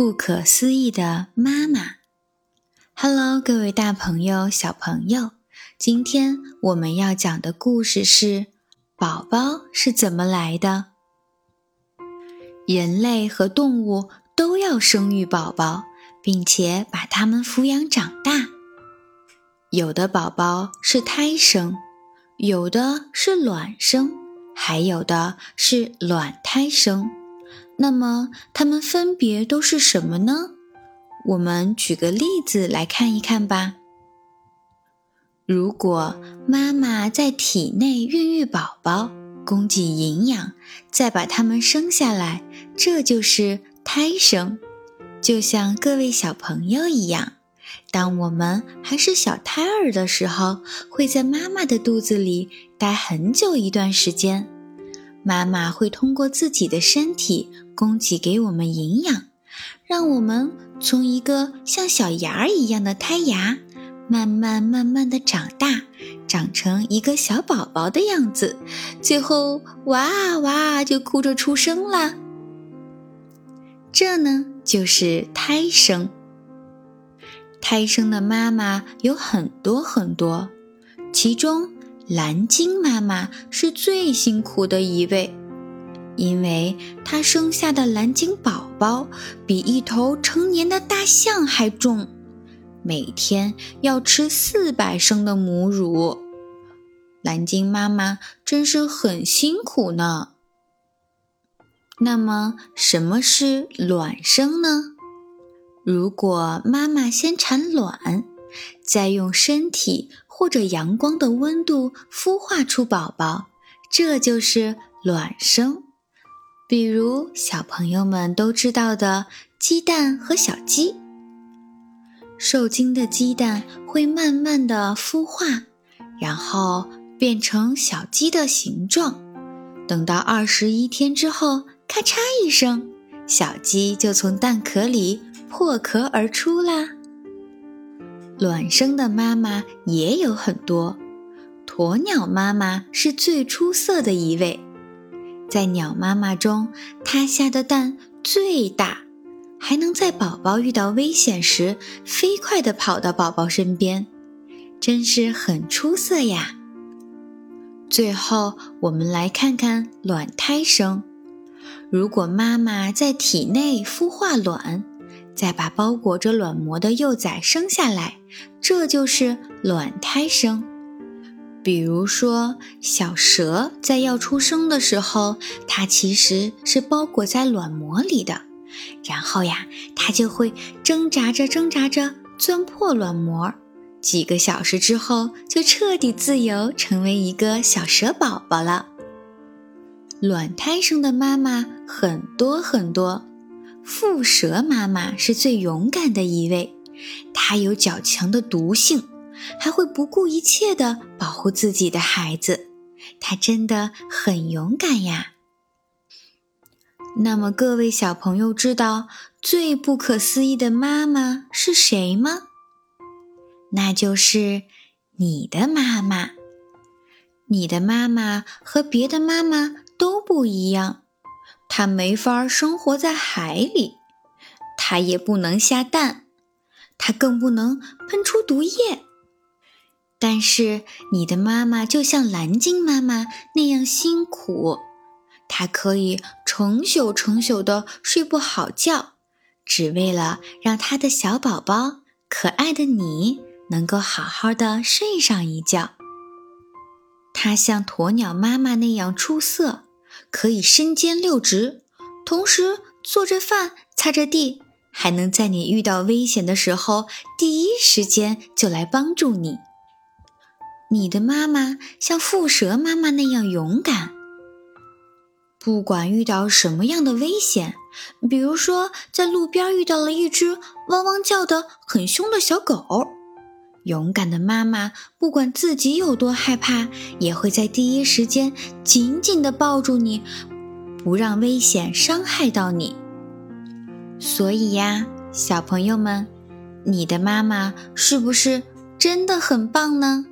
不可思议的妈妈，Hello，各位大朋友、小朋友，今天我们要讲的故事是：宝宝是怎么来的？人类和动物都要生育宝宝，并且把他们抚养长大。有的宝宝是胎生，有的是卵生，还有的是卵胎生。那么它们分别都是什么呢？我们举个例子来看一看吧。如果妈妈在体内孕育宝宝，供给营养，再把它们生下来，这就是胎生。就像各位小朋友一样，当我们还是小胎儿的时候，会在妈妈的肚子里待很久一段时间。妈妈会通过自己的身体供给给我们营养，让我们从一个像小芽儿一样的胎芽，慢慢慢慢的长大，长成一个小宝宝的样子，最后哇哇就哭着出生了。这呢就是胎生。胎生的妈妈有很多很多，其中。蓝鲸妈妈是最辛苦的一位，因为她生下的蓝鲸宝宝比一头成年的大象还重，每天要吃四百升的母乳。蓝鲸妈妈真是很辛苦呢。那么，什么是卵生呢？如果妈妈先产卵，再用身体。或者阳光的温度孵化出宝宝，这就是卵生。比如小朋友们都知道的鸡蛋和小鸡。受精的鸡蛋会慢慢的孵化，然后变成小鸡的形状。等到二十一天之后，咔嚓一声，小鸡就从蛋壳里破壳而出啦。卵生的妈妈也有很多，鸵鸟妈妈是最出色的一位。在鸟妈妈中，它下的蛋最大，还能在宝宝遇到危险时飞快地跑到宝宝身边，真是很出色呀。最后，我们来看看卵胎生。如果妈妈在体内孵化卵。再把包裹着卵膜的幼崽生下来，这就是卵胎生。比如说，小蛇在要出生的时候，它其实是包裹在卵膜里的，然后呀，它就会挣扎着挣扎着钻破卵膜，几个小时之后就彻底自由，成为一个小蛇宝宝了。卵胎生的妈妈很多很多。蝮蛇妈妈是最勇敢的一位，它有较强的毒性，还会不顾一切地保护自己的孩子。它真的很勇敢呀。那么，各位小朋友知道最不可思议的妈妈是谁吗？那就是你的妈妈。你的妈妈和别的妈妈都不一样。它没法生活在海里，它也不能下蛋，它更不能喷出毒液。但是你的妈妈就像蓝鲸妈妈那样辛苦，她可以成宿成宿的睡不好觉，只为了让她的小宝宝可爱的你能够好好的睡上一觉。它像鸵鸟妈妈那样出色。可以身兼六职，同时做着饭、擦着地，还能在你遇到危险的时候第一时间就来帮助你。你的妈妈像蝮蛇妈妈那样勇敢，不管遇到什么样的危险，比如说在路边遇到了一只汪汪叫的很凶的小狗。勇敢的妈妈，不管自己有多害怕，也会在第一时间紧紧地抱住你，不让危险伤害到你。所以呀，小朋友们，你的妈妈是不是真的很棒呢？